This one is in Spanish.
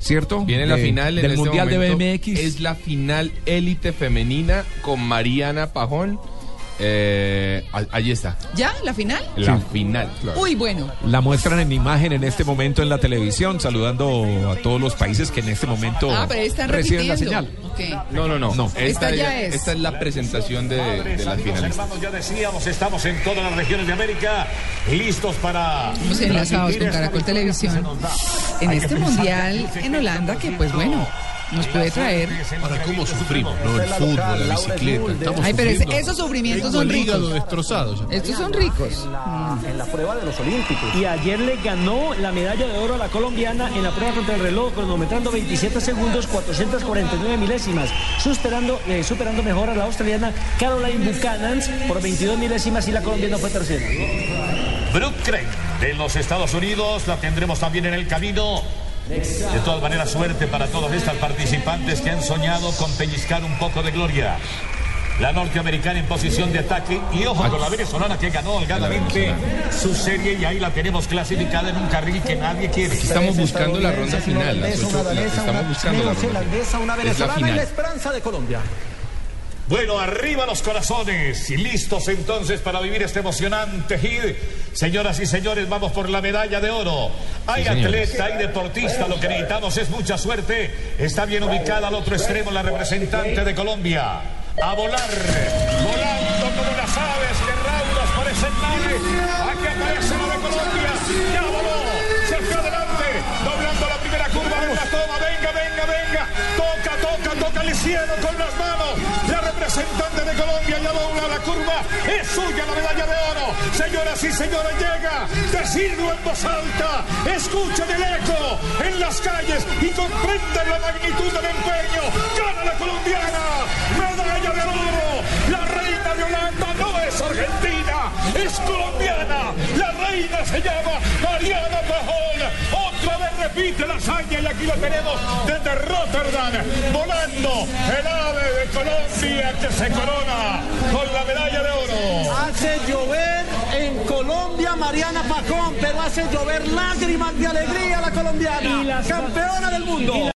¿cierto? Viene la De- final en del este Mundial de. BMX. Es la final élite femenina con Mariana Pajón. Eh, allí está. ¿Ya? ¿La final? La Sí. final. Uy, bueno. La muestran en imagen en este momento en la televisión, saludando a todos los países que en este momento Ah, pero están reciben la señal. No, no, no. No. Esta, Esta ya es. esta es la presentación de, de las finalistas. Hermanos, ya decíamos, estamos en todas las regiones de América listos para. Estamos enlazados con Caracol Televisión. En este mundial en Holanda, que pues bueno, nos puede traer. Ahora, ¿cómo sufrimos? ¿no? El fútbol, la bicicleta. Estamos Ay, pero sufriendo. esos sufrimientos son ricos. Estos son ricos. en la prueba de los Olímpicos. Y ayer le ganó la medalla de oro a la colombiana en la prueba contra el reloj, cronometrando 27 segundos, 449 milésimas, superando, eh, superando mejor a la australiana Caroline Buchanan por 22 milésimas y la colombiana fue tercera. Brooke de los Estados Unidos, la tendremos también en el camino. De todas maneras, suerte para todas estas participantes que han soñado con pellizcar un poco de gloria. La norteamericana en posición de ataque y ojo con la venezolana que ganó holgadamente su serie y ahí la tenemos clasificada en un carril que nadie quiere. Estamos buscando la ronda final. Las ocho- la- estamos buscando la ronda final. una Es la final. esperanza de Colombia. Bueno, arriba los corazones y listos entonces para vivir este emocionante hit. Señoras y señores, vamos por la medalla de oro. Hay Sí, atleta, hay deportista, lo que necesitamos es mucha suerte. Está bien ubicada al otro extremo la representante de Colombia. A volar, volando como las aves que raudas parecen naves. Aquí aparece la de Colombia. Ya voló, se fue adelante, doblando la primera curva de la toma. Venga, venga, venga. Toca, toca, toca el cielo con las manos. Representante de Colombia ya dobla la curva. Es suya la medalla de oro. Señoras y señores, llega. Decidlo en voz alta. Escuchen el eco en las calles y comprendan la magnitud del empeño. Gana la colombiana. Medalla de oro. La reina de Holanda no es argentina, es colombiana. La reina se llama Mariana Pajón. Otra vez repite la hazaña y aquí lo tenemos desde Rotterdam. Volando el Colombia que se corona con la medalla de oro. Hace llover en Colombia Mariana Pajón, pero hace llover lágrimas de alegría la colombiana, campeona del mundo.